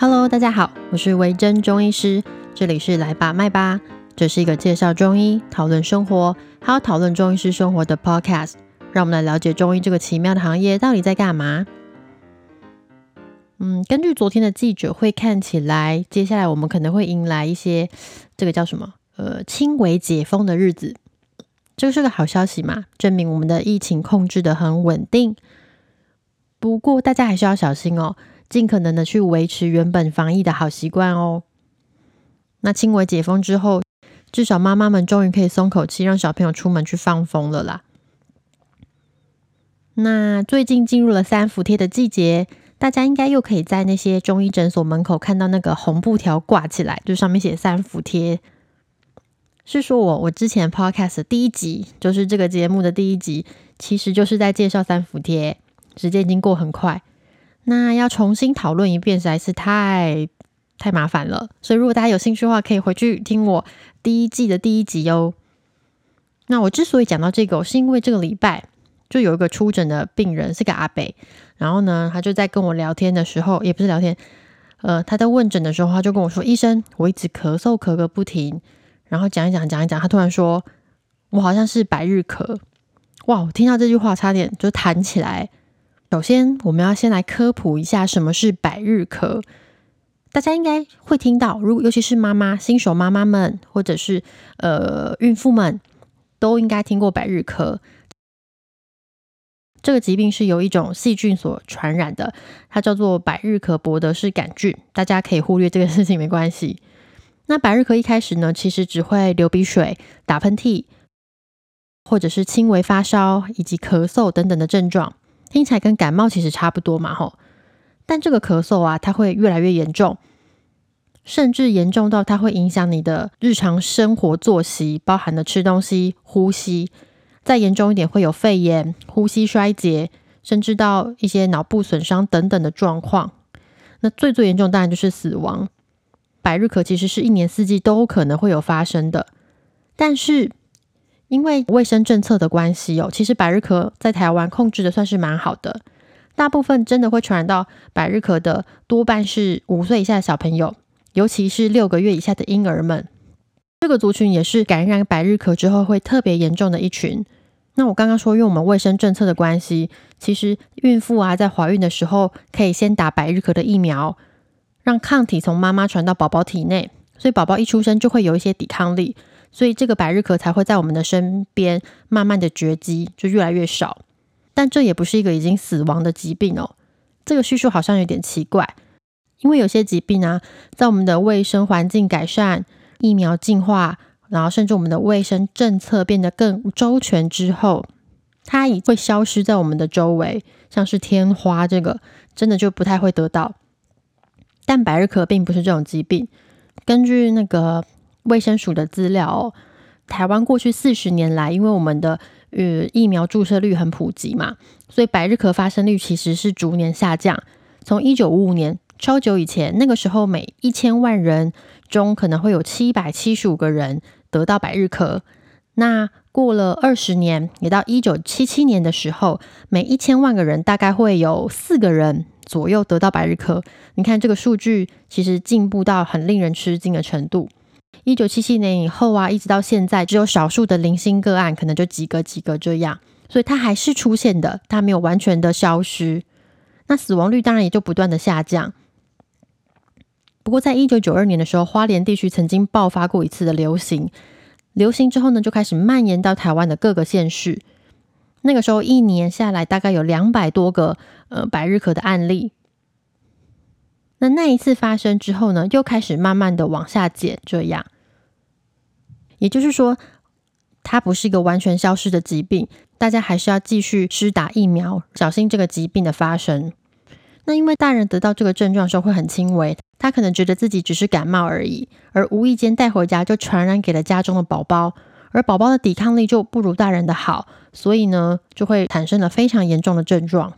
Hello，大家好，我是维珍中医师，这里是来吧麦吧，这是一个介绍中医、讨论生活，还有讨论中医师生活的 Podcast。让我们来了解中医这个奇妙的行业到底在干嘛。嗯，根据昨天的记者会看起来，接下来我们可能会迎来一些这个叫什么呃轻微解封的日子，这是个好消息嘛，证明我们的疫情控制的很稳定。不过大家还是要小心哦。尽可能的去维持原本防疫的好习惯哦。那轻微解封之后，至少妈妈们终于可以松口气，让小朋友出门去放风了啦。那最近进入了三伏贴的季节，大家应该又可以在那些中医诊所门口看到那个红布条挂起来，就上面写三伏贴。是说我我之前 podcast 第一集，就是这个节目的第一集，其实就是在介绍三伏贴。时间已经过很快。那要重新讨论一遍实在是太太麻烦了，所以如果大家有兴趣的话，可以回去听我第一季的第一集哦。那我之所以讲到这个，是因为这个礼拜就有一个出诊的病人是个阿北，然后呢，他就在跟我聊天的时候，也不是聊天，呃，他在问诊的时候，他就跟我说：“医生，我一直咳嗽咳个不停。”然后讲一讲讲一讲，他突然说：“我好像是百日咳。”哇！我听到这句话，差点就弹起来。首先，我们要先来科普一下什么是百日咳。大家应该会听到，如果尤其是妈妈、新手妈妈们，或者是呃孕妇们，都应该听过百日咳。这个疾病是由一种细菌所传染的，它叫做百日咳伯德氏杆菌。大家可以忽略这个事情，没关系。那百日咳一开始呢，其实只会流鼻水、打喷嚏，或者是轻微发烧以及咳嗽等等的症状。听起来跟感冒其实差不多嘛，吼！但这个咳嗽啊，它会越来越严重，甚至严重到它会影响你的日常生活作息，包含的吃东西、呼吸。再严重一点，会有肺炎、呼吸衰竭，甚至到一些脑部损伤等等的状况。那最最严重当然就是死亡。百日咳其实是一年四季都可能会有发生的，但是。因为卫生政策的关系哦，其实百日咳在台湾控制的算是蛮好的。大部分真的会传染到百日咳的，多半是五岁以下的小朋友，尤其是六个月以下的婴儿们。这个族群也是感染百日咳之后会特别严重的一群。那我刚刚说，因为我们卫生政策的关系，其实孕妇啊在怀孕的时候可以先打百日咳的疫苗，让抗体从妈妈传到宝宝体内，所以宝宝一出生就会有一些抵抗力。所以这个百日咳才会在我们的身边慢慢的绝迹，就越来越少。但这也不是一个已经死亡的疾病哦。这个叙述好像有点奇怪，因为有些疾病啊，在我们的卫生环境改善、疫苗进化，然后甚至我们的卫生政策变得更周全之后，它已会消失在我们的周围。像是天花这个，真的就不太会得到。但百日咳并不是这种疾病，根据那个。卫生署的资料，台湾过去四十年来，因为我们的呃疫苗注射率很普及嘛，所以百日咳发生率其实是逐年下降。从一九五五年超久以前，那个时候每一千万人中可能会有七百七十五个人得到百日咳。那过了二十年，也到一九七七年的时候，每一千万个人大概会有四个人左右得到百日咳。你看这个数据，其实进步到很令人吃惊的程度。一九七七年以后啊，一直到现在，只有少数的零星个案，可能就几个几个这样，所以它还是出现的，它没有完全的消失。那死亡率当然也就不断的下降。不过，在一九九二年的时候，花莲地区曾经爆发过一次的流行，流行之后呢，就开始蔓延到台湾的各个县市。那个时候一年下来，大概有两百多个呃百日咳的案例。那那一次发生之后呢，又开始慢慢的往下减，这样，也就是说，它不是一个完全消失的疾病，大家还是要继续施打疫苗，小心这个疾病的发生。那因为大人得到这个症状的时候会很轻微，他可能觉得自己只是感冒而已，而无意间带回家就传染给了家中的宝宝，而宝宝的抵抗力就不如大人的好，所以呢，就会产生了非常严重的症状。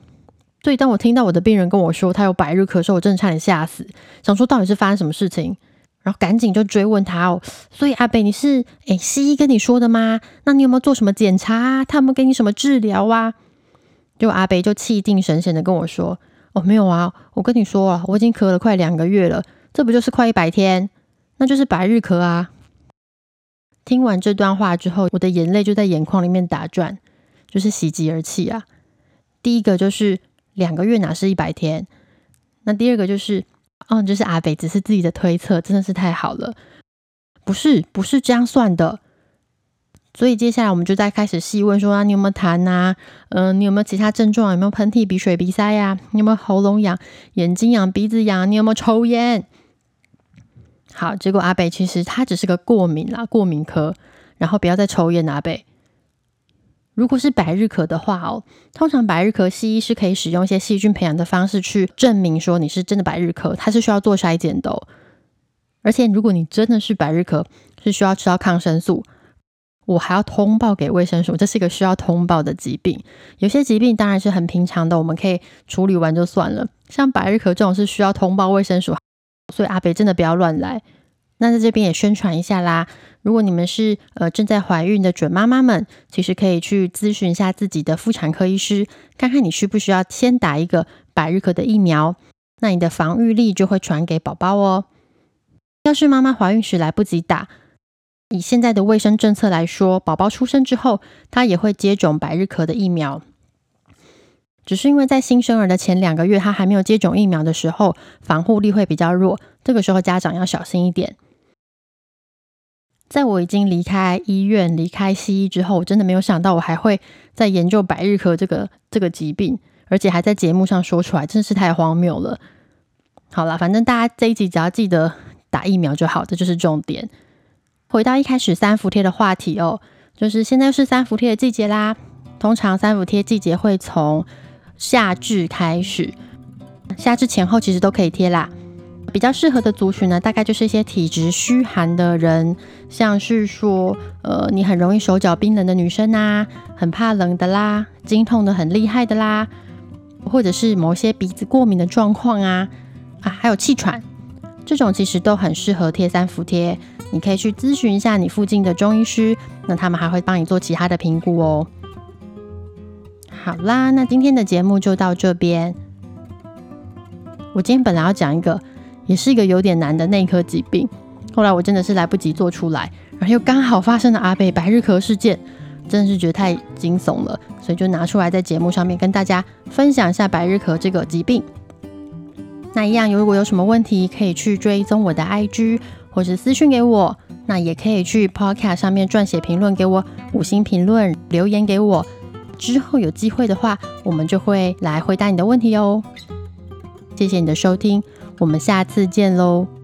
所以，当我听到我的病人跟我说他有百日咳嗽，我真的差点吓死，想说到底是发生什么事情，然后赶紧就追问他哦。所以阿北，你是诶西医跟你说的吗？那你有没有做什么检查？他有没有给你什么治疗啊？就阿北就气定神闲的跟我说：“哦，没有啊，我跟你说了，我已经咳了快两个月了，这不就是快一百天？那就是百日咳啊！听完这段话之后，我的眼泪就在眼眶里面打转，就是喜极而泣啊。第一个就是两个月哪是一百天？那第二个就是，哦，就是阿北只是自己的推测，真的是太好了，不是不是这样算的。所以接下来我们就在开始细问说啊，你有没有痰呐？嗯，你有没有其他症状？有没有喷嚏、鼻水、鼻塞呀？你有没有喉咙痒、眼睛痒、鼻子痒？你有没有抽烟？好，结果阿北其实他只是个过敏啦，过敏科，然后不要再抽烟，阿北。如果是百日咳的话哦，通常百日咳西医是可以使用一些细菌培养的方式去证明说你是真的百日咳，它是需要做筛检的。而且如果你真的是百日咳，是需要吃到抗生素。我还要通报给卫生署，这是一个需要通报的疾病。有些疾病当然是很平常的，我们可以处理完就算了。像百日咳这种是需要通报卫生署，所以阿北真的不要乱来。那在这边也宣传一下啦，如果你们是呃正在怀孕的准妈妈们，其实可以去咨询一下自己的妇产科医师，看看你需不需要先打一个百日咳的疫苗，那你的防御力就会传给宝宝哦。要是妈妈怀孕时来不及打。以现在的卫生政策来说，宝宝出生之后，他也会接种百日咳的疫苗。只是因为在新生儿的前两个月，他还没有接种疫苗的时候，防护力会比较弱。这个时候家长要小心一点。在我已经离开医院、离开西医之后，我真的没有想到我还会在研究百日咳这个这个疾病，而且还在节目上说出来，真是太荒谬了。好了，反正大家这一集只要记得打疫苗就好，这就是重点。回到一开始三伏贴的话题哦，就是现在是三伏贴的季节啦。通常三伏贴季节会从夏至开始，夏至前后其实都可以贴啦。比较适合的族群呢，大概就是一些体质虚寒的人，像是说，呃，你很容易手脚冰冷的女生啊，很怕冷的啦，经痛的很厉害的啦，或者是某些鼻子过敏的状况啊，啊，还有气喘，这种其实都很适合贴三伏贴。你可以去咨询一下你附近的中医师，那他们还会帮你做其他的评估哦。好啦，那今天的节目就到这边。我今天本来要讲一个，也是一个有点难的内科疾病，后来我真的是来不及做出来，然后又刚好发生了阿北百日咳事件，真的是觉得太惊悚了，所以就拿出来在节目上面跟大家分享一下百日咳这个疾病。那一样，如果有什么问题，可以去追踪我的 IG。或是私讯给我，那也可以去 Podcast 上面撰写评论给我，五星评论留言给我。之后有机会的话，我们就会来回答你的问题哦。谢谢你的收听，我们下次见喽。